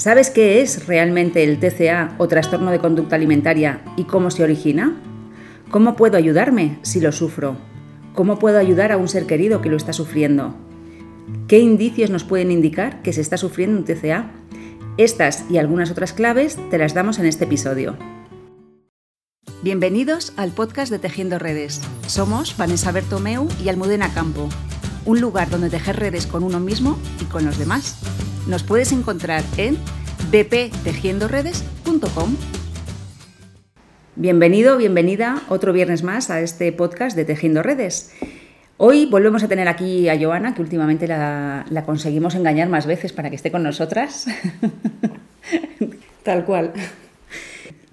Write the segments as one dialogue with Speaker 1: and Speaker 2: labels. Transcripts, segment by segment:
Speaker 1: ¿Sabes qué es realmente el TCA o trastorno de conducta alimentaria y cómo se origina? ¿Cómo puedo ayudarme si lo sufro? ¿Cómo puedo ayudar a un ser querido que lo está sufriendo? ¿Qué indicios nos pueden indicar que se está sufriendo un TCA? Estas y algunas otras claves te las damos en este episodio. Bienvenidos al podcast de Tejiendo Redes. Somos Vanessa Bertomeu y Almudena Campo, un lugar donde tejer redes con uno mismo y con los demás. Nos puedes encontrar en bptejiendoredes.com. Bienvenido, bienvenida otro viernes más a este podcast de Tejiendo Redes. Hoy volvemos a tener aquí a Joana, que últimamente la, conseguimos engañar más veces para que esté con nosotras. Tal cual.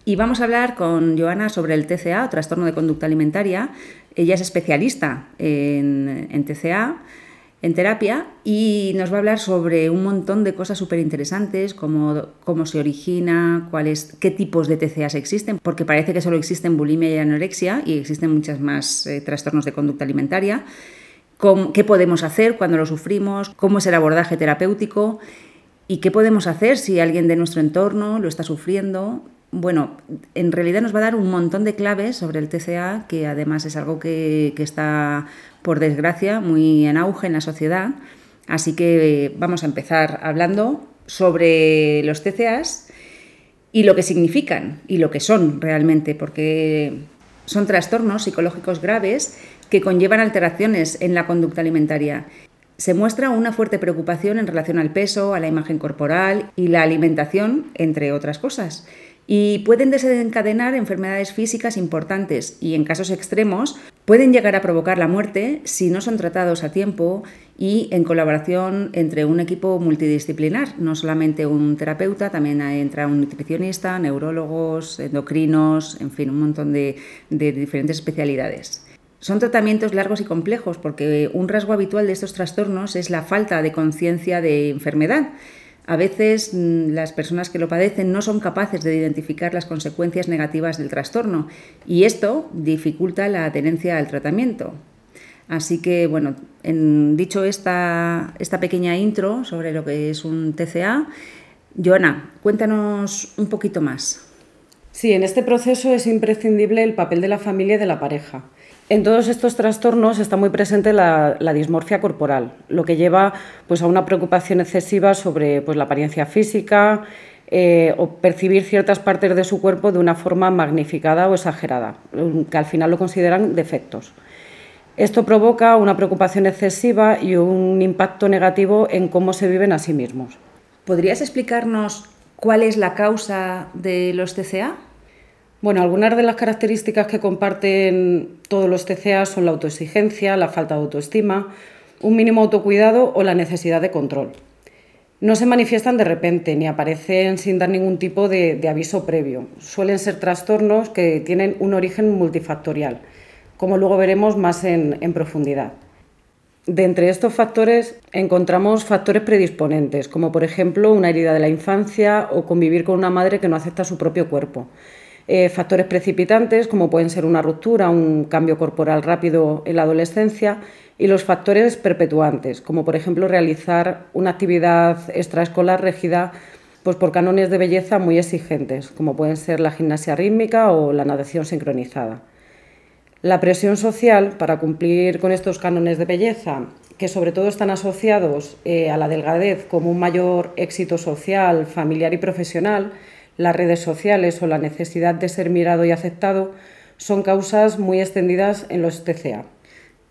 Speaker 1: Y vamos a hablar con Joana sobre el TCA, o trastorno de conducta alimentaria. Ella es especialista en TCA en terapia y nos va a hablar sobre un montón de cosas súper interesantes, como cómo se origina, cuáles, qué tipos de TCAs existen, porque parece que solo existen bulimia y anorexia y existen muchas más eh, trastornos de conducta alimentaria, qué podemos hacer cuando lo sufrimos, cómo es el abordaje terapéutico y qué podemos hacer si alguien de nuestro entorno lo está sufriendo. Bueno, en realidad nos va a dar un montón de claves sobre el TCA, que además es algo que, que está por desgracia, muy en auge en la sociedad. Así que eh, vamos a empezar hablando sobre los TCAs y lo que significan y lo que son realmente, porque son trastornos psicológicos graves que conllevan alteraciones en la conducta alimentaria. Se muestra una fuerte preocupación en relación al peso, a la imagen corporal y la alimentación, entre otras cosas y pueden desencadenar enfermedades físicas importantes y en casos extremos pueden llegar a provocar la muerte si no son tratados a tiempo y en colaboración entre un equipo multidisciplinar, no solamente un terapeuta, también entra un nutricionista, neurólogos, endocrinos, en fin, un montón de, de diferentes especialidades. Son tratamientos largos y complejos porque un rasgo habitual de estos trastornos es la falta de conciencia de enfermedad a veces mm, las personas que lo padecen no son capaces de identificar las consecuencias negativas del trastorno y esto dificulta la adherencia al tratamiento. Así que, bueno, en, dicho esta, esta pequeña intro sobre lo que es un TCA, Joana, cuéntanos un poquito más.
Speaker 2: Sí, en este proceso es imprescindible el papel de la familia y de la pareja. En todos estos trastornos está muy presente la, dismorfia corporal, lo que lleva pues, a una preocupación excesiva sobre pues, la apariencia física eh, o percibir ciertas partes de su cuerpo de una forma magnificada o exagerada, que al final lo consideran defectos. Esto provoca una preocupación excesiva y un impacto negativo en cómo se viven a sí mismos.
Speaker 1: ¿Podrías explicarnos cuál es la causa de los TCA?
Speaker 2: Bueno, algunas de las características que comparten todos los TCA son la autoexigencia, la falta de autoestima, un mínimo autocuidado o la necesidad de control. No se manifiestan de repente ni aparecen sin dar ningún tipo de, aviso previo. Suelen ser trastornos que tienen un origen multifactorial, como luego veremos más en, en profundidad. De entre estos factores encontramos factores predisponentes, como por ejemplo una herida de la infancia o convivir con una madre que no acepta su propio cuerpo. Eh, factores precipitantes, como pueden ser una ruptura, un cambio corporal rápido en la adolescencia, y los factores perpetuantes, como por ejemplo realizar una actividad extraescolar regida pues, por cánones de belleza muy exigentes, como pueden ser la gimnasia rítmica o la natación sincronizada. La presión social para cumplir con estos cánones de belleza, que sobre todo están asociados eh, a la delgadez como un mayor éxito social, familiar y profesional, las redes sociales o la necesidad de ser mirado y aceptado son causas muy extendidas en los TCA.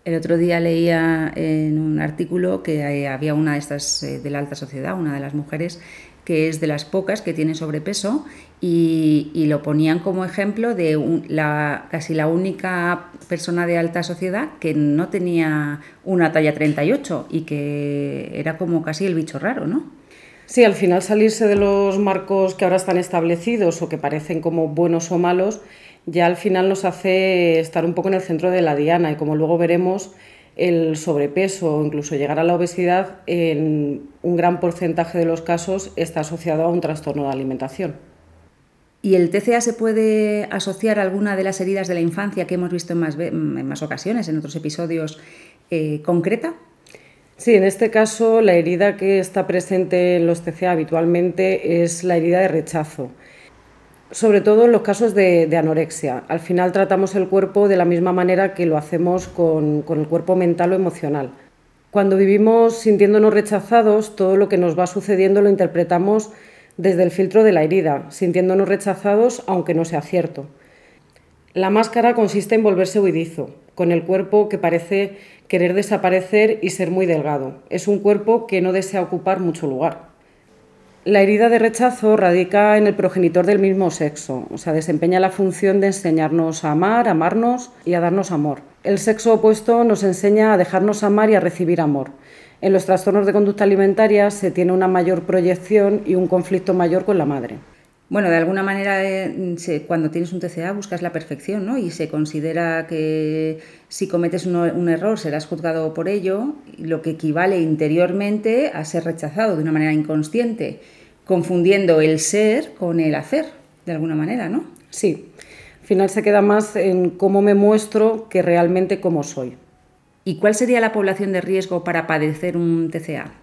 Speaker 1: El otro día leía en un artículo que había una de estas eh, de la alta sociedad, una de las mujeres que es de las pocas que tiene sobrepeso y, lo ponían como ejemplo de la, casi la única persona de alta sociedad que no tenía una talla 38 y que era como casi el bicho raro, ¿no?
Speaker 2: Sí, al final salirse de los marcos que ahora están establecidos o que parecen como buenos o malos, ya al final nos hace estar un poco en el centro de la diana y como luego veremos, el sobrepeso o incluso llegar a la obesidad en un gran porcentaje de los casos está asociado a un trastorno de alimentación.
Speaker 1: ¿Y el TCA se puede asociar a alguna de las heridas de la infancia que hemos visto en más, ocasiones, en otros episodios, eh, concreta?
Speaker 2: Sí, en este caso la herida que está presente en los TCA habitualmente es la herida de rechazo, sobre todo en los casos de, anorexia. Al final tratamos el cuerpo de la misma manera que lo hacemos con, con el cuerpo mental o emocional. Cuando vivimos sintiéndonos rechazados, todo lo que nos va sucediendo lo interpretamos desde el filtro de la herida, sintiéndonos rechazados aunque no sea cierto. La máscara consiste en volverse huidizo, con el cuerpo que parece querer desaparecer y ser muy delgado. Es un cuerpo que no desea ocupar mucho lugar. La herida de rechazo radica en el progenitor del mismo sexo, o sea, desempeña la función de enseñarnos a amar, amarnos y a darnos amor. El sexo opuesto nos enseña a dejarnos amar y a recibir amor. En los trastornos de conducta alimentaria se tiene una mayor proyección y un conflicto mayor con la madre.
Speaker 1: Bueno, de alguna manera, eh, cuando tienes un TCA buscas la perfección, ¿no? Y se considera que si cometes un, error serás juzgado por ello, lo que equivale interiormente a ser rechazado de una manera inconsciente, confundiendo el ser con el hacer, de alguna manera, ¿no?
Speaker 2: Sí. Al final se queda más en cómo me muestro que realmente cómo soy.
Speaker 1: ¿Y cuál sería la población de riesgo para padecer un TCA?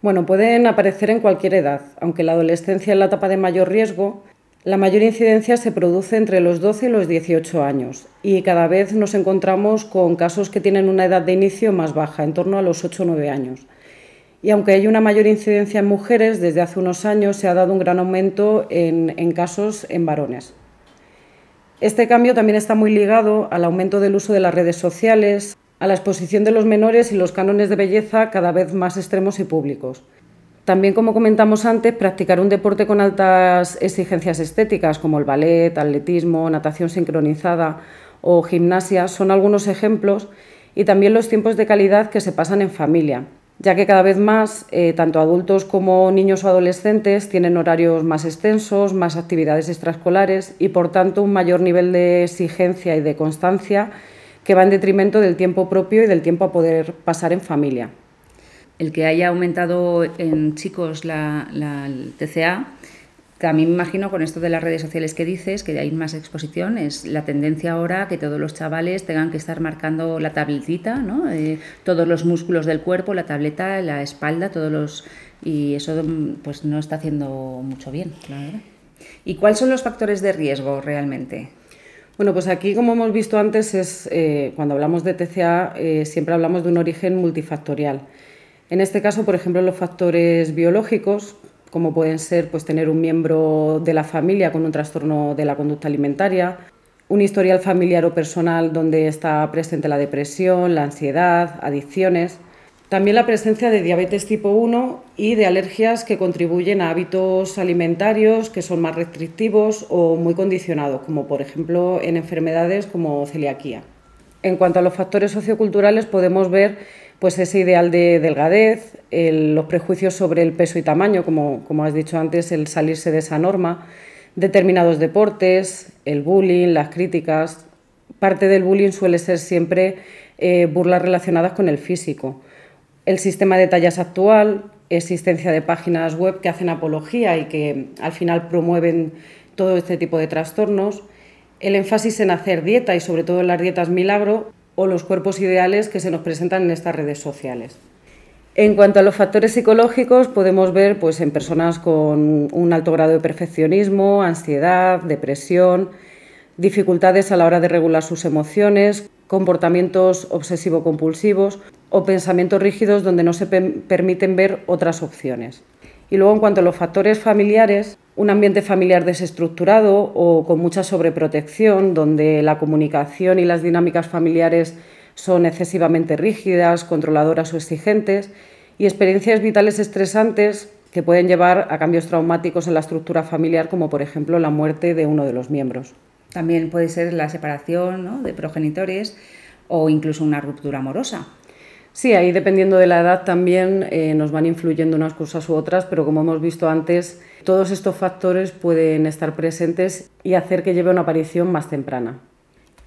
Speaker 2: Bueno, pueden aparecer en cualquier edad, aunque la adolescencia es la etapa de mayor riesgo. La mayor incidencia se produce entre los 12 y los 18 años y cada vez nos encontramos con casos que tienen una edad de inicio más baja, en torno a los 8 o 9 años. Y aunque hay una mayor incidencia en mujeres, desde hace unos años se ha dado un gran aumento en, en casos en varones. Este cambio también está muy ligado al aumento del uso de las redes sociales, a la exposición de los menores y los cánones de belleza cada vez más extremos y públicos. También, como comentamos antes, practicar un deporte con altas exigencias estéticas como el ballet, atletismo, natación sincronizada o gimnasia son algunos ejemplos y también los tiempos de calidad que se pasan en familia, ya que cada vez más eh, tanto adultos como niños o adolescentes tienen horarios más extensos, más actividades extraescolares y por tanto un mayor nivel de exigencia y de constancia que va en detrimento del tiempo propio y del tiempo a poder pasar en familia.
Speaker 1: El que haya aumentado en chicos la, TCA, también me imagino con esto de las redes sociales que dices, que hay más exposición, es la tendencia ahora que todos los chavales tengan que estar marcando la tabletita, ¿no? Eh, todos los músculos del cuerpo, la tableta, la espalda, todos los... Y eso pues no está haciendo mucho bien, ¿Y cuáles son los factores de riesgo realmente?
Speaker 2: Bueno, pues aquí, como hemos visto antes, es eh, cuando hablamos de TCA eh, siempre hablamos de un origen multifactorial. En este caso, por ejemplo, los factores biológicos, como pueden ser pues, tener un miembro de la familia con un trastorno de la conducta alimentaria, un historial familiar o personal donde está presente la depresión, la ansiedad, adicciones, también la presencia de diabetes tipo 1 y de alergias que contribuyen a hábitos alimentarios que son más restrictivos o muy condicionados, como por ejemplo en enfermedades como celiaquía. En cuanto a los factores socioculturales podemos ver pues ese ideal de delgadez, los prejuicios sobre el peso y tamaño, como, como has dicho antes, el salirse de esa norma, determinados deportes, el bullying, las críticas. Parte del bullying suele ser siempre eh, burlas relacionadas con el físico el sistema de tallas actual, existencia de páginas web que hacen apología y que al final promueven todo este tipo de trastornos, el énfasis en hacer dieta y sobre todo en las dietas milagro o los cuerpos ideales que se nos presentan en estas redes sociales. En cuanto a los factores psicológicos, podemos ver pues, en personas con un alto grado de perfeccionismo, ansiedad, depresión, dificultades a la hora de regular sus emociones, comportamientos obsesivo-compulsivos o pensamientos rígidos donde no se permiten ver otras opciones. Y luego, en cuanto a los factores familiares, un ambiente familiar desestructurado o con mucha sobreprotección, donde la comunicación y las dinámicas familiares son excesivamente rígidas, controladoras o exigentes, y experiencias vitales estresantes que pueden llevar a cambios traumáticos en la estructura familiar, como por ejemplo la muerte de uno de los miembros.
Speaker 1: También puede ser la separación de progenitores o incluso una ruptura amorosa.
Speaker 2: Sí, ahí dependiendo de la edad también eh, nos van influyendo unas cosas u otras, pero como hemos visto antes, todos estos factores pueden estar presentes y hacer que lleve una aparición más temprana.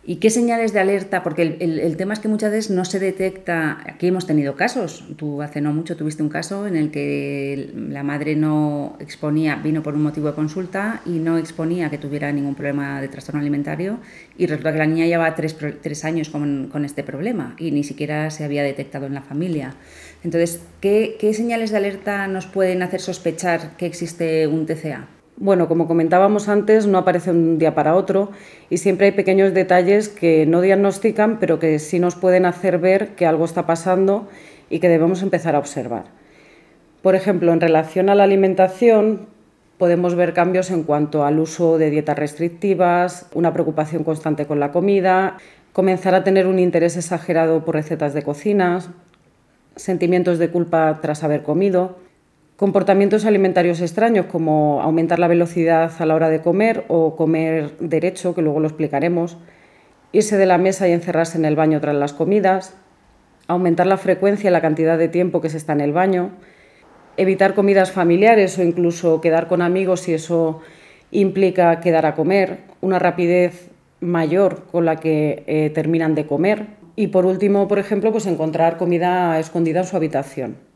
Speaker 1: ¿Y qué señales de alerta? Porque el, tema es que muchas veces no se detecta. Aquí hemos tenido casos. Tú hace no mucho tuviste un caso en el que la madre no exponía, vino por un motivo de consulta y no exponía que tuviera ningún problema de trastorno alimentario. Y resulta que la niña lleva tres, tres años con, con, este problema y ni siquiera se había detectado en la familia. Entonces, ¿qué, ¿qué señales de alerta nos pueden hacer sospechar que existe un TCA?
Speaker 2: Bueno, como comentábamos antes, no aparece un día para otro y siempre hay pequeños detalles que no diagnostican, pero que sí nos pueden hacer ver que algo está pasando y que debemos empezar a observar. Por ejemplo, en relación a la alimentación, podemos ver cambios en cuanto al uso de dietas restrictivas, una preocupación constante con la comida, comenzar a tener un interés exagerado por recetas de cocinas, sentimientos de culpa tras haber comido Comportamientos alimentarios extraños como aumentar la velocidad a la hora de comer o comer derecho, que luego lo explicaremos, irse de la mesa y encerrarse en el baño tras las comidas, aumentar la frecuencia y la cantidad de tiempo que se está en el baño, evitar comidas familiares o incluso quedar con amigos si eso implica quedar a comer, una rapidez mayor con la que eh, terminan de comer y por último, por ejemplo, pues encontrar comida escondida en su habitación.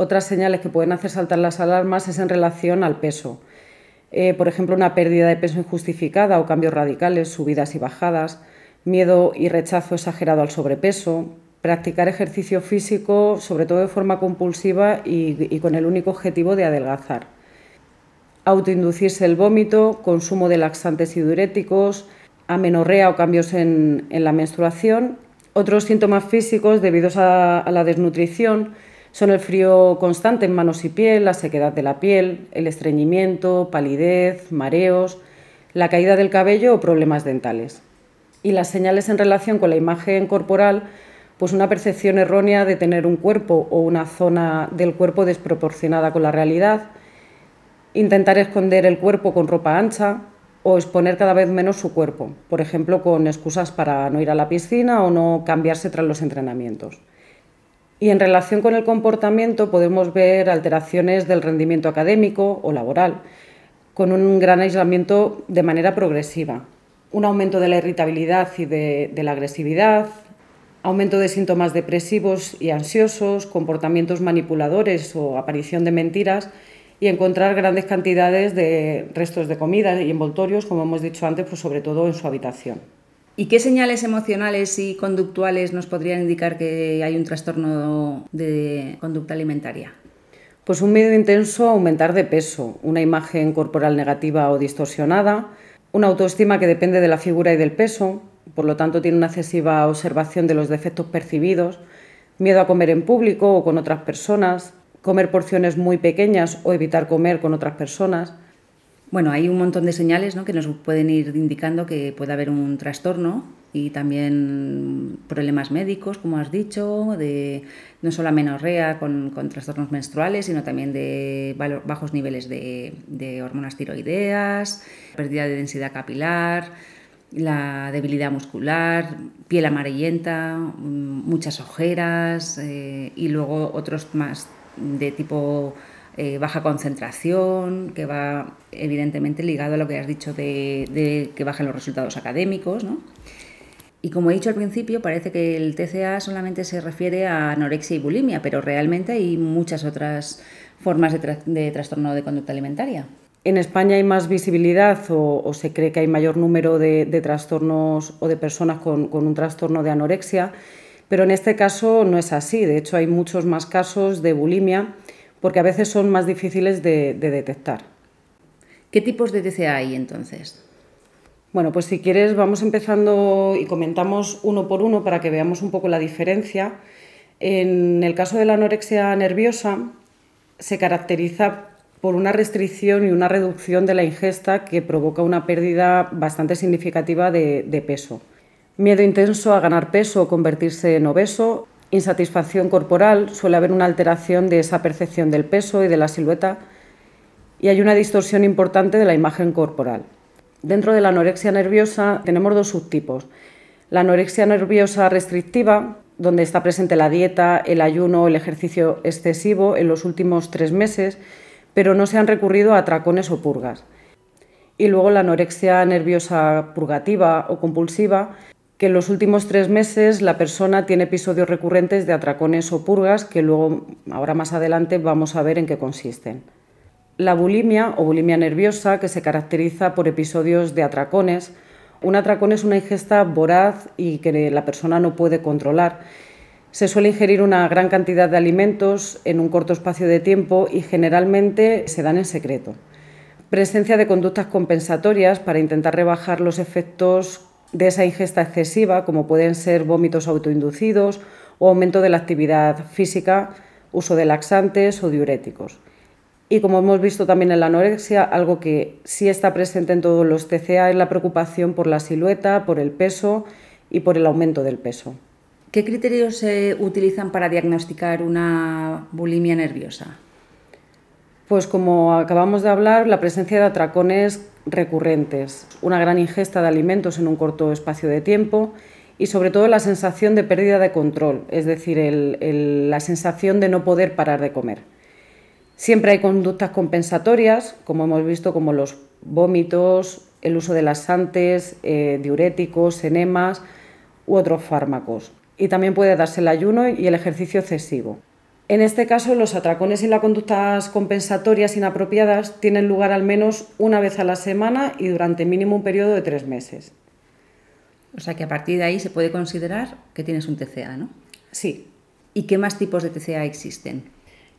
Speaker 2: Otras señales que pueden hacer saltar las alarmas es en relación al peso. Eh, por ejemplo, una pérdida de peso injustificada o cambios radicales, subidas y bajadas, miedo y rechazo exagerado al sobrepeso, practicar ejercicio físico, sobre todo de forma compulsiva y, con el único objetivo de adelgazar. Autoinducirse el vómito, consumo de laxantes y diuréticos, amenorrea o cambios en, la menstruación. Otros síntomas físicos debidos a la desnutrición son el frío constante en manos y piel, la sequedad de la piel, el estreñimiento, palidez, mareos, la caída del cabello o problemas dentales. Y las señales en relación con la imagen corporal, pues una percepción errónea de tener un cuerpo o una zona del cuerpo desproporcionada con la realidad, intentar esconder el cuerpo con ropa ancha o exponer cada vez menos su cuerpo, por ejemplo, con excusas para no ir a la piscina o no cambiarse tras los entrenamientos. Y en relación con el comportamiento podemos ver alteraciones del rendimiento académico o laboral, con un gran aislamiento de manera progresiva, un aumento de la irritabilidad y de, la agresividad, aumento de síntomas depresivos y ansiosos, comportamientos manipuladores o aparición de mentiras y encontrar grandes cantidades de restos de comida y envoltorios, como hemos dicho antes, pues sobre todo en su habitación.
Speaker 1: ¿Y qué señales emocionales y conductuales nos podrían indicar que hay un trastorno de conducta alimentaria?
Speaker 2: Pues un miedo intenso a aumentar de peso, una imagen corporal negativa o distorsionada, una autoestima que depende de la figura y del peso, por lo tanto tiene una excesiva observación de los defectos percibidos, miedo a comer en público o con otras personas, comer porciones muy pequeñas o evitar comer con otras personas,
Speaker 1: bueno, hay un montón de señales que nos pueden ir indicando que puede haber un trastorno y también problemas médicos, como has dicho, de no solo amenorrea con, con trastornos menstruales, sino también de bajos niveles de, hormonas tiroideas, pérdida de densidad capilar, la debilidad muscular, piel amarillenta, mm, muchas ojeras eh, y luego otros más de tipo eh, baja concentración, que va evidentemente ligado a lo que has dicho de, que bajan los resultados académicos. ¿no? Y como he dicho al principio, parece que el TCA solamente se refiere a anorexia y bulimia, pero realmente hay muchas otras formas de, trastorno de conducta alimentaria.
Speaker 2: En España hay más visibilidad o, se cree que hay mayor número de, trastornos o de personas con, con, un trastorno de anorexia, pero en este caso no es así. De hecho, hay muchos más casos de bulimia porque a veces son más difíciles de, detectar.
Speaker 1: ¿Qué tipos de TCA hay entonces?
Speaker 2: Bueno, pues si quieres vamos empezando y comentamos uno por uno para que veamos un poco la diferencia. En el caso de la anorexia nerviosa se caracteriza por una restricción y una reducción de la ingesta que provoca una pérdida bastante significativa de, de peso. Miedo intenso a ganar peso o convertirse en obeso insatisfacción corporal, suele haber una alteración de esa percepción del peso y de la silueta y hay una distorsión importante de la imagen corporal. Dentro de la anorexia nerviosa tenemos dos subtipos. La anorexia nerviosa restrictiva, donde está presente la dieta, el ayuno, el ejercicio excesivo en los últimos tres meses, pero no se han recurrido a tracones o purgas. Y luego la anorexia nerviosa purgativa o compulsiva, que en los últimos tres meses la persona tiene episodios recurrentes de atracones o purgas, que luego, ahora más adelante, vamos a ver en qué consisten. La bulimia o bulimia nerviosa, que se caracteriza por episodios de atracones. Un atracón es una ingesta voraz y que la persona no puede controlar. Se suele ingerir una gran cantidad de alimentos en un corto espacio de tiempo y generalmente se dan en secreto. Presencia de conductas compensatorias para intentar rebajar los efectos de esa ingesta excesiva, como pueden ser vómitos autoinducidos o aumento de la actividad física, uso de laxantes o diuréticos. Y como hemos visto también en la anorexia, algo que sí está presente en todos los TCA es la preocupación por la silueta, por el peso y por el aumento del peso.
Speaker 1: ¿Qué criterios se utilizan para diagnosticar una bulimia nerviosa?
Speaker 2: Pues como acabamos de hablar, la presencia de atracones recurrentes, una gran ingesta de alimentos en un corto espacio de tiempo y sobre todo la sensación de pérdida de control, es decir, la sensación de no poder parar de comer. Siempre hay conductas compensatorias, como hemos visto, como los vómitos, el uso de laxantes, eh, diuréticos, enemas u otros fármacos. Y también puede darse el ayuno y el ejercicio excesivo. En este caso, los atracones y las conductas compensatorias inapropiadas tienen lugar al menos una vez a la semana y durante mínimo un periodo de tres meses.
Speaker 1: O sea que a partir de ahí se puede considerar que tienes un TCA, ¿no?
Speaker 2: Sí.
Speaker 1: ¿Y qué más tipos de TCA existen?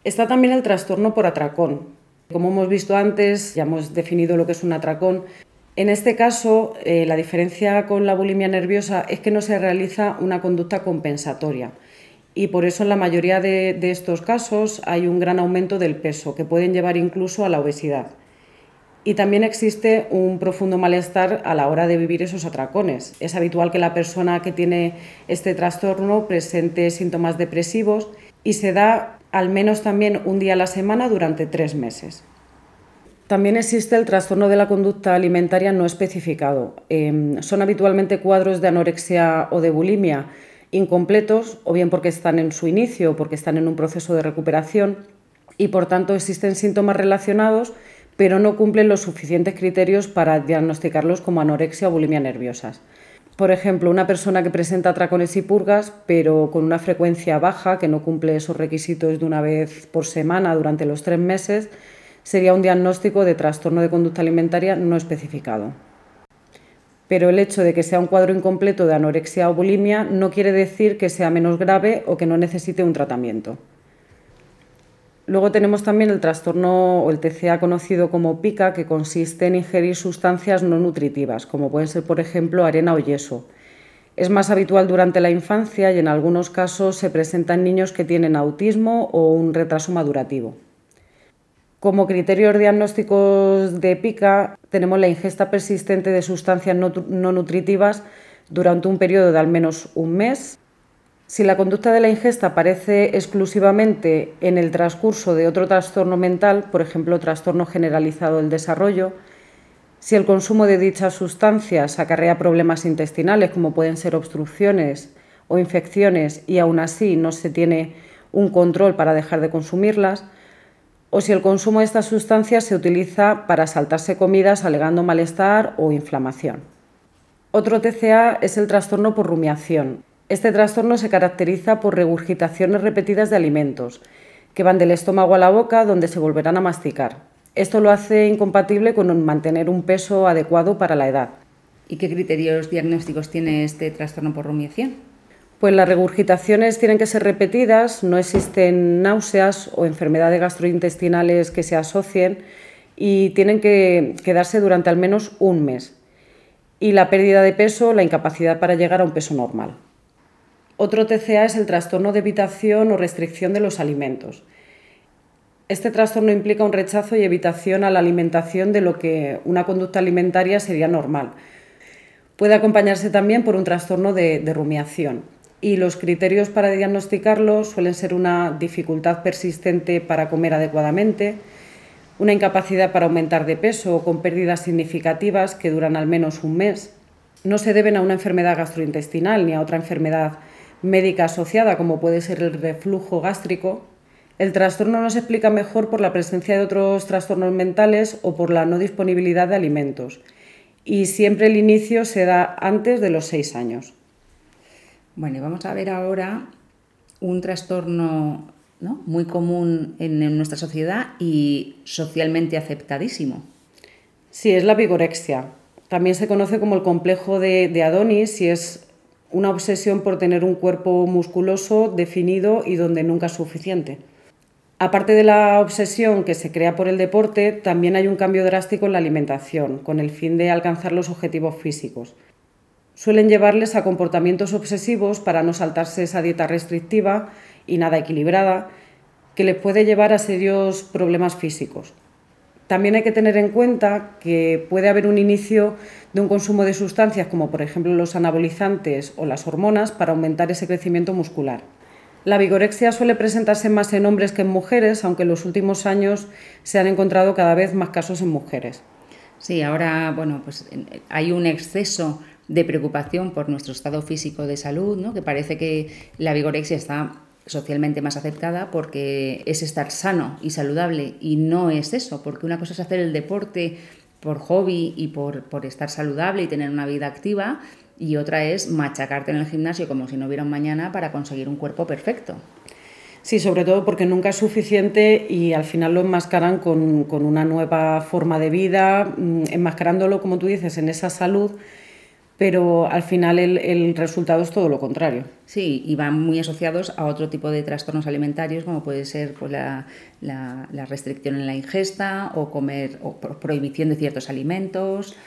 Speaker 2: Está también el trastorno por atracón. Como hemos visto antes, ya hemos definido lo que es un atracón. En este caso, eh, la diferencia con la bulimia nerviosa es que no se realiza una conducta compensatoria y por eso en la mayoría de, estos casos hay un gran aumento del peso que pueden llevar incluso a la obesidad. Y también existe un profundo malestar a la hora de vivir esos atracones. Es habitual que la persona que tiene este trastorno presente síntomas depresivos y se da al menos también un día a la semana durante tres meses. También existe el trastorno de la conducta alimentaria no especificado. Em, son habitualmente cuadros de anorexia o de bulimia incompletos, o bien porque están en su inicio o porque están en un proceso de recuperación y por tanto existen síntomas relacionados, pero no cumplen los suficientes criterios para diagnosticarlos como anorexia o bulimia nerviosas. Por ejemplo, una persona que presenta atracones y purgas, pero con una frecuencia baja, que no cumple esos requisitos de una vez por semana durante los tres meses, sería un diagnóstico de trastorno de conducta alimentaria no especificado pero el hecho de que sea un cuadro incompleto de anorexia o bulimia no quiere decir que sea menos grave o que no necesite un tratamiento. Luego tenemos también el trastorno o el TCA conocido como pica, que consiste en ingerir sustancias no nutritivas, como pueden ser, por ejemplo, arena o yeso. Es más habitual durante la infancia y en algunos casos se presenta en niños que tienen autismo o un retraso madurativo. Como criterios diagnósticos de pica tenemos la ingesta persistente de sustancias no, nutritivas durante un periodo de al menos un mes. Si la conducta de la ingesta aparece exclusivamente en el transcurso de otro trastorno mental, por ejemplo, trastorno generalizado del desarrollo, si el consumo de dichas sustancias acarrea problemas intestinales como pueden ser obstrucciones o infecciones y aún así no se tiene un control para dejar de consumirlas, o si el consumo de estas sustancias se utiliza para saltarse comidas alegando malestar o inflamación. Otro TCA es el trastorno por rumiación. Este trastorno se caracteriza por regurgitaciones repetidas de alimentos, que van del estómago a la boca donde se volverán a masticar. Esto lo hace incompatible con mantener un peso adecuado para la edad.
Speaker 1: ¿Y qué criterios diagnósticos tiene este trastorno por rumiación?
Speaker 2: Pues las regurgitaciones tienen que ser repetidas, no existen náuseas o enfermedades gastrointestinales que se asocien y tienen que quedarse durante al menos un mes. Y la pérdida de peso, la incapacidad para llegar a un peso normal. Otro TCA es el trastorno de evitación o restricción de los alimentos. Este trastorno implica un rechazo y evitación a la alimentación de lo que una conducta alimentaria sería normal. Puede acompañarse también por un trastorno de, rumiación y los criterios para diagnosticarlo suelen ser una dificultad persistente para comer adecuadamente, una incapacidad para aumentar de peso o con pérdidas significativas que duran al menos un mes. No se deben a una enfermedad gastrointestinal ni a otra enfermedad médica asociada como puede ser el reflujo gástrico, El trastorno no se explica mejor por la presencia de otros trastornos mentales o por la no disponibilidad de alimentos. Y siempre el inicio se da antes de los seis años.
Speaker 1: Bueno, vamos a ver ahora un trastorno muy común en, nuestra sociedad y socialmente aceptadísimo.
Speaker 2: Sí, es la vigorexia. También se conoce como el complejo de, Adonis y es una obsesión por tener un cuerpo musculoso, definido y donde nunca es suficiente. Aparte de la obsesión que se crea por el deporte, también hay un cambio drástico en la alimentación, con el fin de alcanzar los objetivos físicos. Suelen llevarles a comportamientos obsesivos para no saltarse esa dieta restrictiva y nada equilibrada, que les puede llevar a serios problemas físicos. También hay que tener en cuenta que puede haber un inicio de un consumo de sustancias como por ejemplo los anabolizantes o las hormonas para aumentar ese crecimiento muscular. La vigorexia suele presentarse más en hombres que en mujeres, aunque en los últimos años se han encontrado cada vez más casos en mujeres.
Speaker 1: Sí, ahora bueno, pues hay un exceso de preocupación por nuestro estado físico de salud, ¿no? que parece que la vigorexia está socialmente más aceptada porque es estar sano y saludable y no es eso, porque una cosa es hacer el deporte por hobby y por, estar saludable y tener una vida activa y otra es machacarte en el gimnasio como si no hubiera mañana para conseguir un cuerpo perfecto.
Speaker 2: Sí, sobre todo porque nunca es suficiente y al final lo enmascaran con, con una nueva forma de vida, mm, enmascarándolo, como tú dices, en esa salud pero al final el, resultado es todo lo contrario.
Speaker 1: Sí, y van muy asociados a otro tipo de trastornos alimentarios, como puede ser pues, la, restricción en la ingesta o comer o prohibición de ciertos alimentos.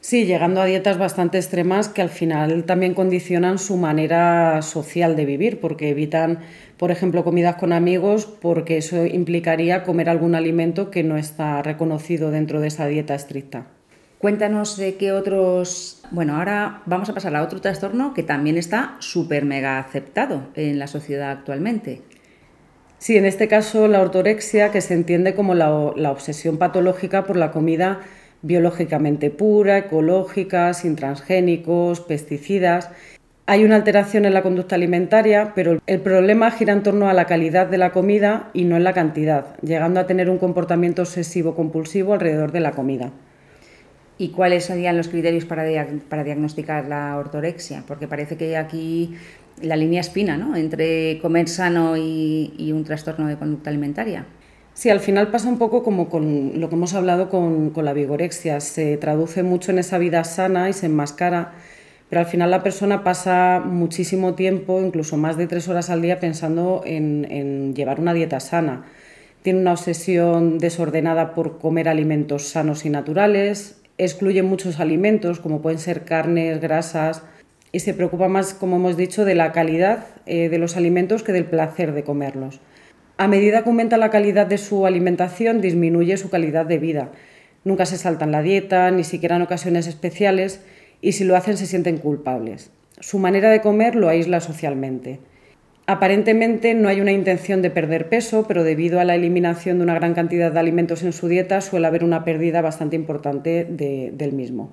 Speaker 2: Sí, llegando a dietas bastante extremas que al final también condicionan su manera social de vivir, porque evitan, por ejemplo, comidas con amigos, porque eso implicaría comer algún alimento que no está reconocido dentro de esa dieta estricta.
Speaker 1: Cuéntanos de qué otros... Bueno, ahora vamos a pasar a otro trastorno que también está súper mega aceptado en la sociedad actualmente.
Speaker 2: Sí, en este caso la ortorexia, que se entiende como la, obsesión patológica por la comida biológicamente pura, ecológica, sin transgénicos, pesticidas. Hay una alteración en la conducta alimentaria, pero el problema gira en torno a la calidad de la comida y no en la cantidad, llegando a tener un comportamiento obsesivo compulsivo alrededor de la comida
Speaker 1: y cuáles serían los criterios para, para diagnosticar la ortorexia, porque parece que aquí la línea es fina ¿no? entre comer sano y, un trastorno de conducta alimentaria.
Speaker 2: Sí, al final pasa un poco como con lo que hemos hablado con, la vigorexia, se traduce mucho en esa vida sana y se enmascara, pero al final la persona pasa muchísimo tiempo, incluso más de tres horas al día, pensando en, en llevar una dieta sana. Tiene una obsesión desordenada por comer alimentos sanos y naturales, excluye muchos alimentos, como pueden ser carnes, grasas, y se preocupa más, como hemos dicho, de la calidad eh, de los alimentos que del placer de comerlos. A medida que aumenta la calidad de su alimentación, disminuye su calidad de vida. Nunca se saltan la dieta, ni siquiera en ocasiones especiales, y si lo hacen se sienten culpables. Su manera de comer lo aísla socialmente. Aparentemente no hay una intención de perder peso, pero debido a la eliminación de una gran cantidad de alimentos en su dieta suele haber una pérdida bastante importante del mismo.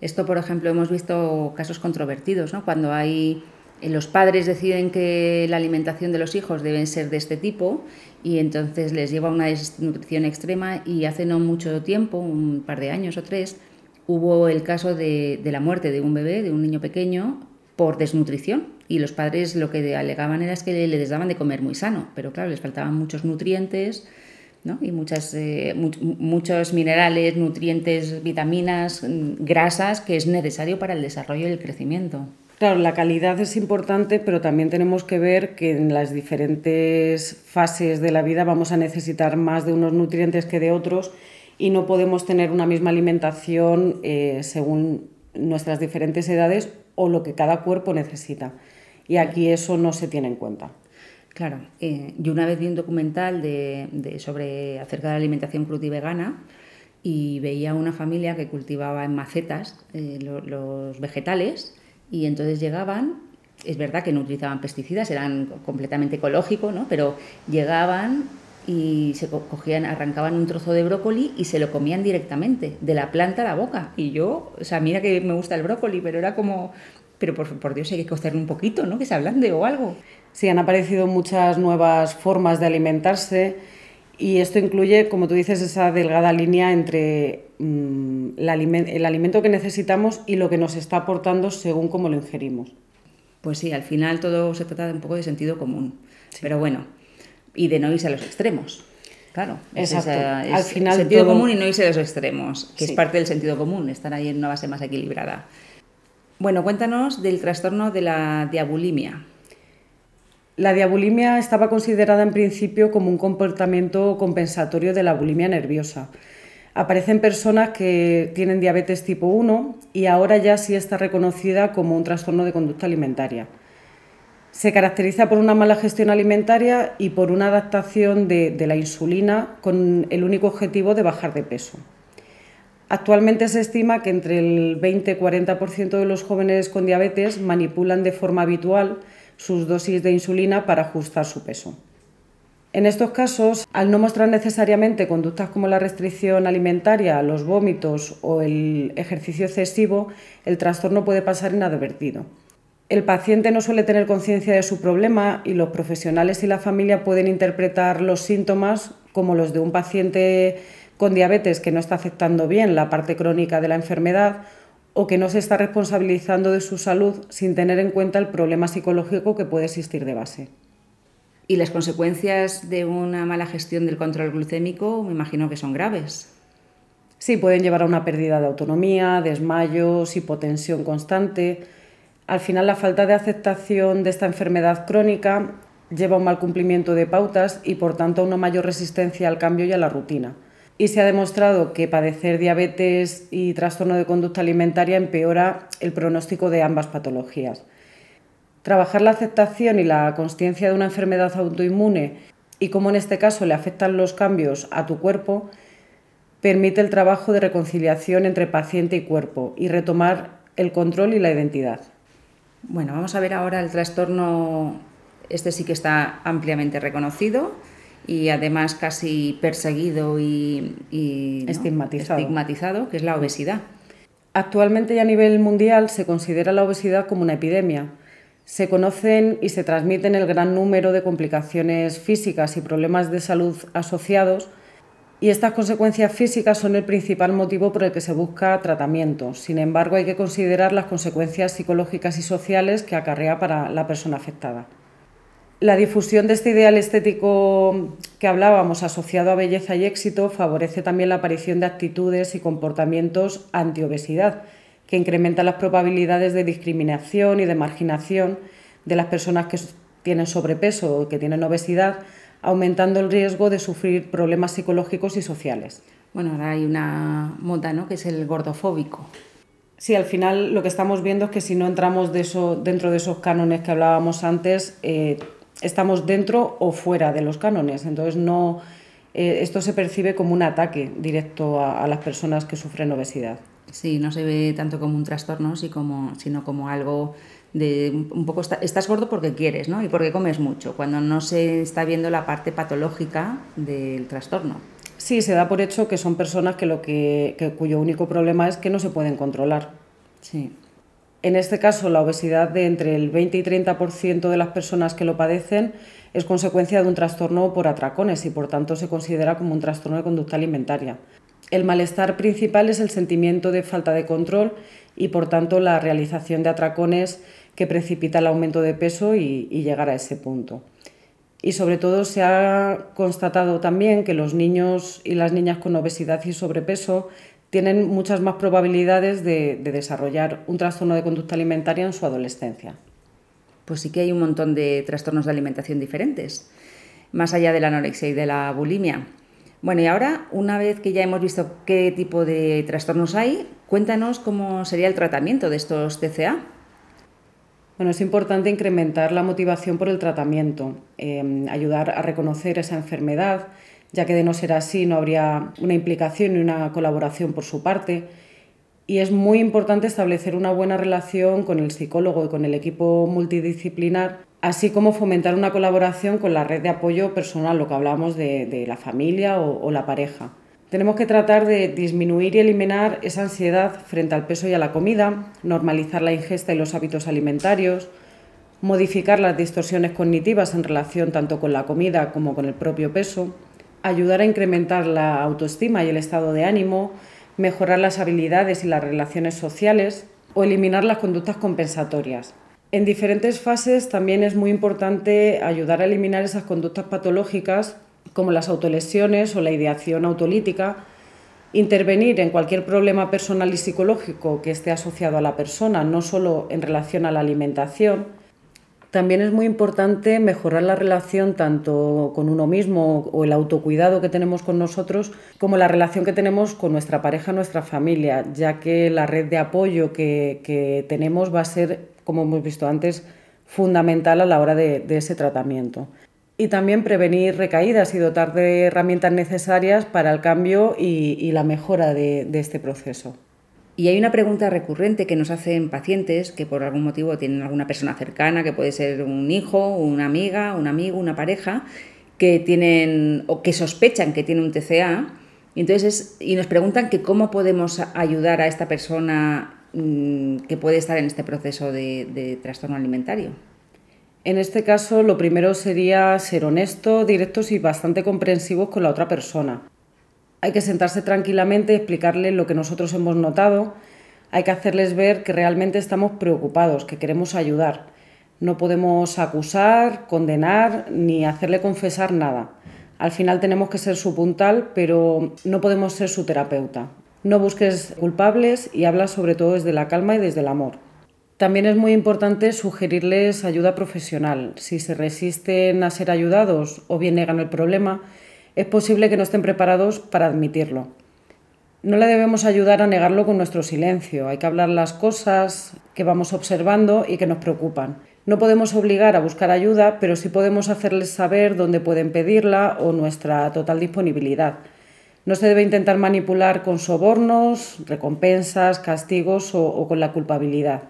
Speaker 1: Esto, por ejemplo, hemos visto casos controvertidos, ¿no? cuando hay eh, los padres deciden que la alimentación de los hijos debe ser de este tipo y entonces les lleva a una desnutrición extrema y hace no mucho tiempo, un par de años o tres, hubo el caso de la muerte de un bebé, de un niño pequeño, por desnutrición y los padres lo que alegaban era que les daban de comer muy sano, pero claro, les faltaban muchos nutrientes ¿no? y muchas, eh, muchos minerales, nutrientes, vitaminas, mm, grasas que es necesario para el desarrollo y el crecimiento.
Speaker 2: Claro, la calidad es importante, pero también tenemos que ver que en las diferentes fases de la vida vamos a necesitar más de unos nutrientes que de otros y no podemos tener una misma alimentación eh, según nuestras diferentes edades o lo que cada cuerpo necesita. Y aquí eso no se tiene en cuenta.
Speaker 1: Claro, eh, yo una vez vi un documental de, sobre acerca de la alimentación vegana y veía una familia que cultivaba en macetas eh, los vegetales y entonces llegaban, es verdad que no utilizaban pesticidas, eran completamente ecológicos, ¿no? pero llegaban y se cogían, arrancaban un trozo de brócoli y se lo comían directamente, de la planta a la boca. Y yo, o sea, mira que me gusta el brócoli, pero era como, pero por, por Dios hay que cocerlo un poquito, ¿no? Que se ablande o algo.
Speaker 2: Sí, han aparecido muchas nuevas formas de alimentarse y esto incluye, como tú dices, esa delgada línea entre mm, el, alimento que necesitamos y lo que nos está aportando según cómo lo ingerimos.
Speaker 1: Pues sí, al final todo se trata de un poco de sentido común. Pero bueno, y de no irse a los extremos. Claro,
Speaker 2: Exacto. al final
Speaker 1: sentido común y no irse a los extremos, que es parte del sentido común, estar ahí en una base más equilibrada. Bueno, cuéntanos del trastorno de la diabulimia.
Speaker 2: La diabulimia estaba considerada en principio como un comportamiento compensatorio de la bulimia nerviosa. Aparecen personas que tienen diabetes tipo 1 y ahora ya sí está reconocida como un trastorno de conducta alimentaria. Se caracteriza por una mala gestión alimentaria y por una adaptación de, la insulina con el único objetivo de bajar de peso. Actualmente se estima que entre el 20 y 40% de los jóvenes con diabetes manipulan de forma habitual sus dosis de insulina para ajustar su peso. En estos casos, al no mostrar necesariamente conductas como la restricción alimentaria, los vómitos o el ejercicio excesivo, el trastorno puede pasar inadvertido. El paciente no suele tener conciencia de su problema y los profesionales y la familia pueden interpretar los síntomas como los de un paciente con diabetes que no está aceptando bien la parte crónica de la enfermedad o que no se está responsabilizando de su salud sin tener en cuenta el problema psicológico que puede existir de base.
Speaker 1: Y las consecuencias de una mala gestión del control glucémico me imagino que son graves.
Speaker 2: Sí, pueden llevar a una pérdida de autonomía, desmayos, hipotensión constante. Al final la falta de aceptación de esta enfermedad crónica lleva a un mal cumplimiento de pautas y por tanto a una mayor resistencia al cambio y a la rutina y se ha demostrado que padecer diabetes y trastorno de conducta alimentaria empeora el pronóstico de ambas patologías. Trabajar la aceptación y la consciencia de una enfermedad autoinmune y cómo en este caso le afectan los cambios a tu cuerpo permite el trabajo de reconciliación entre paciente y cuerpo y retomar el control y la identidad.
Speaker 1: Bueno, vamos a ver ahora el trastorno, este sí que está ampliamente reconocido, y además casi perseguido y, estigmatizado. que es la obesidad.
Speaker 2: Actualmente y a nivel mundial se considera la obesidad como una epidemia. Se conocen y se transmiten el gran número de complicaciones físicas y problemas de salud asociados y estas consecuencias físicas son el principal motivo por el que se busca tratamiento. Sin embargo, hay que considerar las consecuencias psicológicas y sociales que acarrea para la persona afectada. La difusión de este ideal estético que hablábamos, asociado a belleza y éxito, favorece también la aparición de actitudes y comportamientos anti-obesidad, que incrementan las probabilidades de discriminación y de marginación de las personas que tienen sobrepeso o que tienen obesidad, aumentando el riesgo de sufrir problemas psicológicos y sociales.
Speaker 1: Bueno, ahora hay una moda, ¿no?, que es el gordofóbico.
Speaker 2: Sí, al final lo que estamos viendo es que si no entramos de eso, dentro de esos cánones que hablábamos antes, eh, estamos dentro o fuera de los cánones. Entonces, no, eh, esto se percibe como un ataque directo a, las personas que sufren obesidad.
Speaker 1: Sí, no se ve tanto como un trastorno, sino como algo de un poco estás gordo porque quieres, ¿no? Y porque comes mucho, cuando no se está viendo la parte patológica del trastorno.
Speaker 2: Sí, se da por hecho que son personas que lo que, cuyo único problema es que no se pueden controlar.
Speaker 1: Sí.
Speaker 2: En este caso, la obesidad de entre el 20 y 30% de las personas que lo padecen es consecuencia de un trastorno por atracones y por tanto se considera como un trastorno de conducta alimentaria. El malestar principal es el sentimiento de falta de control y por tanto la realización de atracones que precipita el aumento de peso y, llegar a ese punto. Y sobre todo se ha constatado también que los niños y las niñas con obesidad y sobrepeso tienen muchas más probabilidades de, desarrollar un trastorno de conducta alimentaria en su adolescencia.
Speaker 1: Pues sí que hay un montón de trastornos de alimentación diferentes, más allá de la anorexia y de la bulimia. Bueno, y ahora, una vez que ya hemos visto qué tipo de trastornos hay, cuéntanos cómo sería el tratamiento de estos TCA.
Speaker 2: Bueno, es importante incrementar la motivación por el tratamiento, eh, ayudar a reconocer esa enfermedad, ya que de no ser así no habría una implicación y una colaboración por su parte. Y es muy importante establecer una buena relación con el psicólogo y con el equipo multidisciplinar, así como fomentar una colaboración con la red de apoyo personal, lo que hablamos de, la familia o, o la pareja. Tenemos que tratar de disminuir y eliminar esa ansiedad frente al peso y a la comida, normalizar la ingesta y los hábitos alimentarios, modificar las distorsiones cognitivas en relación tanto con la comida como con el propio peso, ayudar a incrementar la autoestima y el estado de ánimo, mejorar las habilidades y las relaciones sociales o eliminar las conductas compensatorias. En diferentes fases también es muy importante ayudar a eliminar esas conductas patológicas como las autolesiones o la ideación autolítica, intervenir en cualquier problema personal y psicológico que esté asociado a la persona, no solo en relación a la alimentación, también es muy importante mejorar la relación tanto con uno mismo o el autocuidado que tenemos con nosotros, como la relación que tenemos con nuestra pareja, nuestra familia, ya que la red de apoyo que, tenemos va a ser, como hemos visto antes, fundamental a la hora de, ese tratamiento. Y también prevenir recaídas y dotar de herramientas necesarias para el cambio y, la mejora de este proceso.
Speaker 1: Y hay una pregunta recurrente que nos hacen pacientes que por algún motivo tienen alguna persona cercana, que puede ser un hijo, una amiga, un amigo, una pareja, que tienen o que sospechan que tiene un TCA. Y entonces y nos preguntan que cómo podemos ayudar a esta persona mm, que puede estar en este proceso de, de trastorno alimentario.
Speaker 2: En este caso, lo primero sería ser honesto, directos y bastante comprensivos con la otra persona. Hay que sentarse tranquilamente y explicarle lo que nosotros hemos notado. Hay que hacerles ver que realmente estamos preocupados, que queremos ayudar. No podemos acusar, condenar ni hacerle confesar nada. Al final tenemos que ser su puntal, pero no podemos ser su terapeuta. No busques culpables y habla sobre todo desde la calma y desde el amor. También es muy importante sugerirles ayuda profesional. Si se resisten a ser ayudados o bien negan el problema, es posible que no estén preparados para admitirlo. No le debemos ayudar a negarlo con nuestro silencio, hay que hablar las cosas que vamos observando y que nos preocupan. No podemos obligar a buscar ayuda, pero sí podemos hacerles saber dónde pueden pedirla o nuestra total disponibilidad. No se debe intentar manipular con sobornos, recompensas, castigos o, o con la culpabilidad,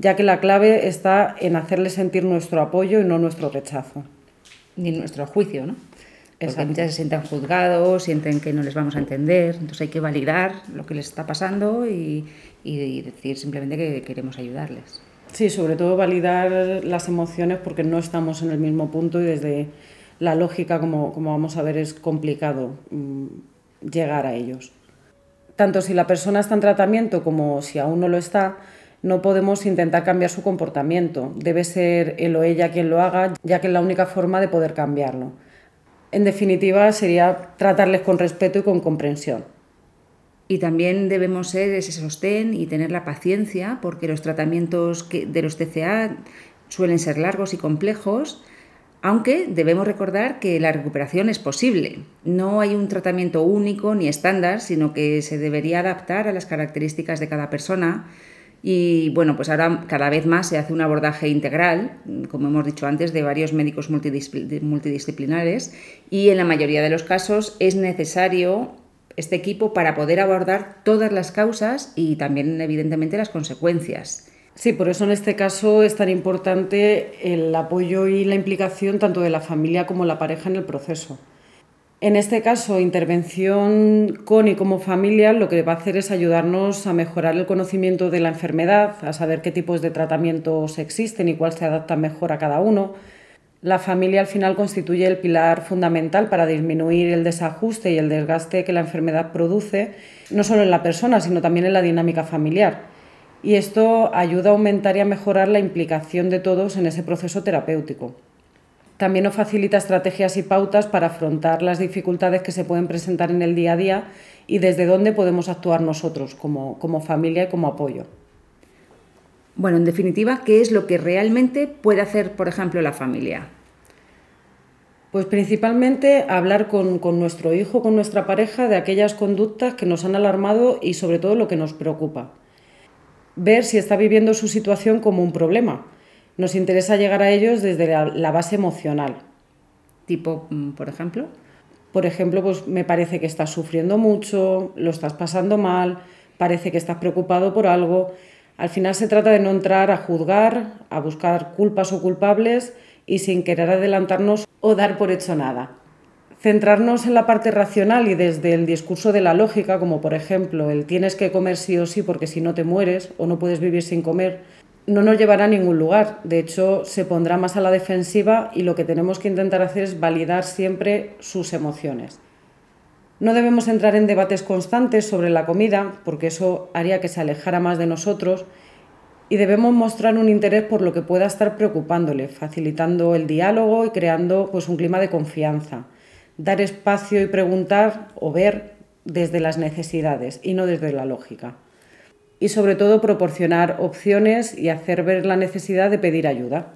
Speaker 2: ya que la clave está en hacerles sentir nuestro apoyo y no nuestro rechazo.
Speaker 1: Ni nuestro juicio, ¿no? Porque muchas se sienten juzgados, sienten que no les vamos a entender, entonces hay que validar lo que les está pasando y, decir simplemente que queremos ayudarles.
Speaker 2: Sí, sobre todo validar las emociones porque no estamos en el mismo punto y desde la lógica, como, como vamos a ver, es complicado mm, llegar a ellos. Tanto si la persona está en tratamiento como si aún no lo está, no podemos intentar cambiar su comportamiento. Debe ser él o ella quien lo haga, ya que es la única forma de poder cambiarlo. En definitiva, sería tratarles con respeto y con comprensión.
Speaker 1: Y también debemos ser ese sostén y tener la paciencia, porque los tratamientos de los TCA suelen ser largos y complejos, aunque debemos recordar que la recuperación es posible. No hay un tratamiento único ni estándar, sino que se debería adaptar a las características de cada persona y bueno, pues ahora cada vez más se hace un abordaje integral, como hemos dicho antes, de varios médicos multidisciplinares y en la mayoría de los casos es necesario este equipo para poder abordar todas las causas y también evidentemente las consecuencias.
Speaker 2: Sí, por eso en este caso es tan importante el apoyo y la implicación tanto de la familia como la pareja en el proceso. En este caso, intervención con y como familia lo que va a hacer es ayudarnos a mejorar el conocimiento de la enfermedad, a saber qué tipos de tratamientos existen y cuál se adapta mejor a cada uno. La familia al final constituye el pilar fundamental para disminuir el desajuste y el desgaste que la enfermedad produce, no solo en la persona, sino también en la dinámica familiar. Y esto ayuda a aumentar y a mejorar la implicación de todos en ese proceso terapéutico. También nos facilita estrategias y pautas para afrontar las dificultades que se pueden presentar en el día a día y desde dónde podemos actuar nosotros como, como familia y como apoyo.
Speaker 1: Bueno, en definitiva, ¿qué es lo que realmente puede hacer, por ejemplo, la familia?
Speaker 2: Pues principalmente hablar con, con, nuestro hijo, con nuestra pareja, de aquellas conductas que nos han alarmado y sobre todo lo que nos preocupa. Ver si está viviendo su situación como un problema nos interesa llegar a ellos desde la, base emocional.
Speaker 1: Tipo, mm, por ejemplo.
Speaker 2: Por ejemplo, pues me parece que estás sufriendo mucho, lo estás pasando mal, parece que estás preocupado por algo. Al final se trata de no entrar a juzgar, a buscar culpas o culpables y sin querer adelantarnos o dar por hecho nada. Centrarnos en la parte racional y desde el discurso de la lógica, como por ejemplo el tienes que comer sí o sí porque si no te mueres o no puedes vivir sin comer, no nos llevará a ningún lugar. De hecho, se pondrá más a la defensiva y lo que tenemos que intentar hacer es validar siempre sus emociones. No debemos entrar en debates constantes sobre la comida, porque eso haría que se alejara más de nosotros, y debemos mostrar un interés por lo que pueda estar preocupándole, facilitando el diálogo y creando pues, un clima de confianza. Dar espacio y preguntar o ver desde las necesidades y no desde la lógica y sobre todo proporcionar opciones y hacer ver la necesidad de pedir ayuda.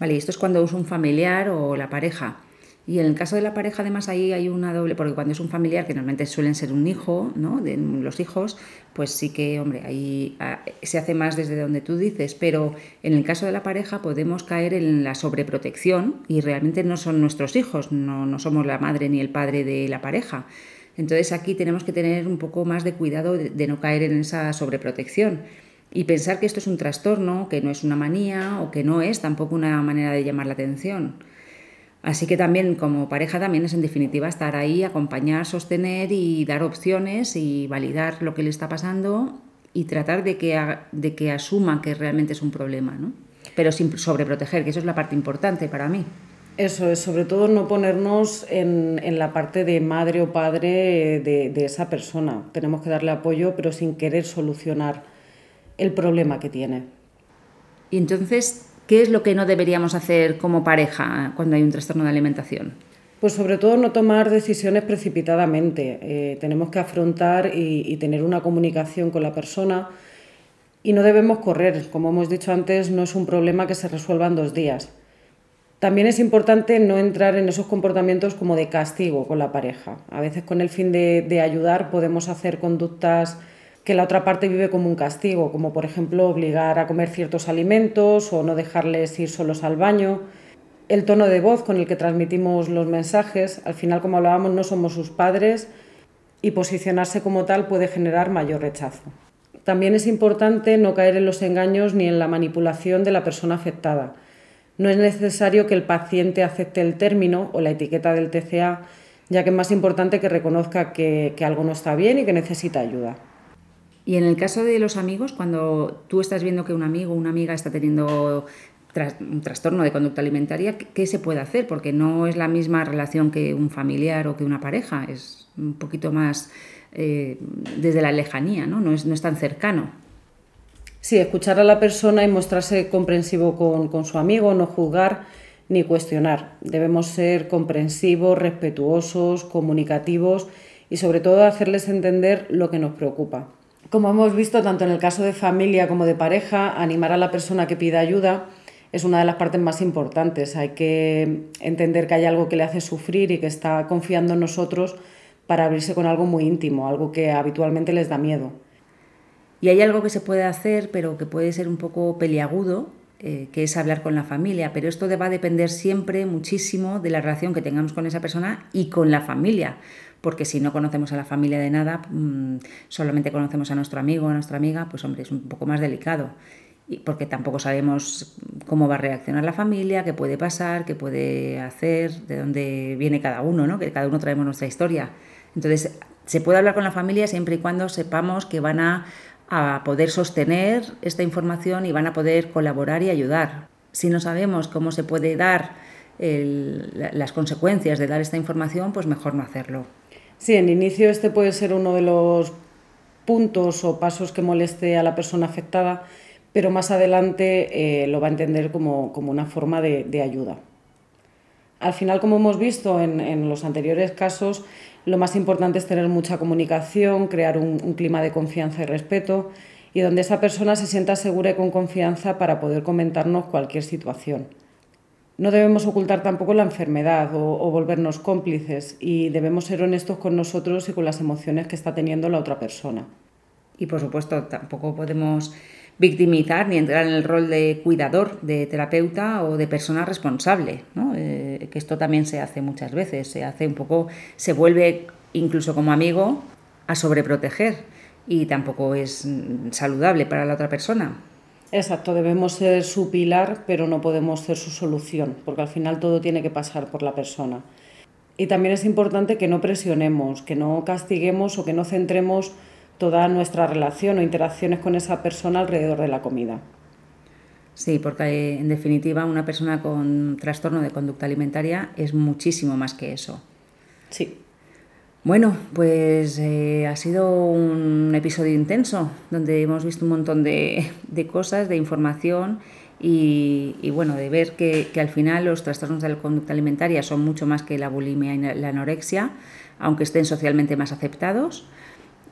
Speaker 1: Vale, esto es cuando es un familiar o la pareja. Y en el caso de la pareja, además, ahí hay una doble, porque cuando es un familiar, que normalmente suelen ser un hijo, ¿no? De los hijos, pues sí que, hombre, ahí ah, se hace más desde donde tú dices, pero en el caso de la pareja podemos caer en la sobreprotección y realmente no son nuestros hijos, no, no somos la madre ni el padre de la pareja. Entonces aquí tenemos que tener un poco más de cuidado de, no caer en esa sobreprotección y pensar que esto es un trastorno, que no es una manía o que no es tampoco una manera de llamar la atención. Así que también como pareja también es en definitiva estar ahí, acompañar, sostener y dar opciones y validar lo que le está pasando y tratar de que, de que asuma que realmente es un problema, ¿no? pero sin sobreproteger, que eso es la parte importante para mí.
Speaker 2: Eso es, sobre todo no ponernos en, la parte de madre o padre de, de, esa persona. Tenemos que darle apoyo, pero sin querer solucionar el problema que tiene.
Speaker 1: Y entonces, ¿qué es lo que no deberíamos hacer como pareja cuando hay un trastorno de alimentación?
Speaker 2: Pues sobre todo no tomar decisiones precipitadamente. Eh, tenemos que afrontar y, y tener una comunicación con la persona y no debemos correr. Como hemos dicho antes, no es un problema que se resuelva en dos días también es importante no entrar en esos comportamientos como de castigo con la pareja. A veces con el fin de, ayudar podemos hacer conductas que la otra parte vive como un castigo, como por ejemplo obligar a comer ciertos alimentos o no dejarles ir solos al baño. El tono de voz con el que transmitimos los mensajes, al final como hablábamos no somos sus padres y posicionarse como tal puede generar mayor rechazo. También es importante no caer en los engaños ni en la manipulación de la persona afectada no es necesario que el paciente acepte el término o la etiqueta del TCA, ya que es más importante que reconozca que, algo no está bien y que necesita ayuda.
Speaker 1: Y en el caso de los amigos, cuando tú estás viendo que un amigo o una amiga está teniendo un trastorno de conducta alimentaria, ¿qué se puede hacer? Porque no es la misma relación que un familiar o que una pareja, es un poquito más eh, desde la lejanía, ¿no? No, es, no es tan cercano.
Speaker 2: Sí, escuchar a la persona y mostrarse comprensivo con, su amigo, no juzgar ni cuestionar. Debemos ser comprensivos, respetuosos, comunicativos y sobre todo hacerles entender lo que nos preocupa. Como hemos visto tanto en el caso de familia como de pareja, animar a la persona que pida ayuda es una de las partes más importantes. Hay que entender que hay algo que le hace sufrir y que está confiando en nosotros para abrirse con algo muy íntimo, algo que habitualmente les da miedo.
Speaker 1: Y hay algo que se puede hacer, pero que puede ser un poco peliagudo, eh, que es hablar con la familia. Pero esto va a depender siempre muchísimo de la relación que tengamos con esa persona y con la familia. Porque si no conocemos a la familia de nada, mm, solamente conocemos a nuestro amigo o a nuestra amiga, pues hombre, es un poco más delicado. Y porque tampoco sabemos cómo va a reaccionar la familia, qué puede pasar, qué puede hacer, de dónde viene cada uno, ¿no? que cada uno traemos nuestra historia. Entonces, se puede hablar con la familia siempre y cuando sepamos que van a a poder sostener esta información y van a poder colaborar y ayudar. Si no sabemos cómo se puede dar las consecuencias de dar esta información, pues mejor no hacerlo.
Speaker 2: Sí, en inicio este puede ser uno de los puntos o pasos que moleste a la persona afectada, pero más adelante eh, lo va a entender como, una forma de, ayuda. Al final, como hemos visto en los anteriores casos, lo más importante es tener mucha comunicación, crear un, clima de confianza y respeto y donde esa persona se sienta segura y con confianza para poder comentarnos cualquier situación. No debemos ocultar tampoco la enfermedad o, o, volvernos cómplices y debemos ser honestos con nosotros y con las emociones que está teniendo la otra persona.
Speaker 1: Y por supuesto tampoco podemos victimizar ni entrar en el rol de cuidador, de terapeuta o de persona responsable, ¿no? Eh, que esto también se hace muchas veces, se hace un poco, se vuelve incluso como amigo a sobreproteger y tampoco es mm, saludable para la otra persona.
Speaker 2: Exacto, debemos ser su pilar, pero no podemos ser su solución, porque al final todo tiene que pasar por la persona. Y también es importante que no presionemos, que no castiguemos o que no centremos toda nuestra relación o interacciones con esa persona alrededor de la comida.
Speaker 1: Sí, porque en definitiva una persona con trastorno de conducta alimentaria es muchísimo más que eso.
Speaker 2: Sí.
Speaker 1: Bueno, pues eh, ha sido un episodio intenso donde hemos visto un montón de, cosas, de información y, bueno, de ver que, al final los trastornos de la conducta alimentaria son mucho más que la bulimia y la anorexia, aunque estén socialmente más aceptados.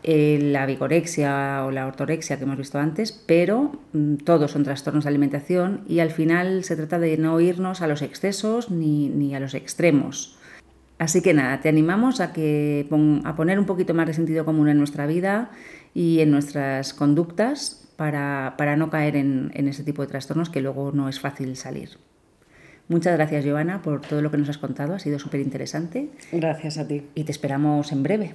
Speaker 1: Eh, la vigorexia o la ortorexia que hemos visto antes, pero mm, todos son trastornos de alimentación y al final se trata de no irnos a los excesos ni, ni a los extremos. Así que nada, te animamos a, que, a poner un poquito más de sentido común en nuestra vida y en nuestras conductas para, para no caer en, en ese tipo de trastornos que luego no es fácil salir. Muchas gracias, Joana, por todo lo que nos has contado. Ha sido súper interesante.
Speaker 2: Gracias a ti.
Speaker 1: Y te esperamos en breve.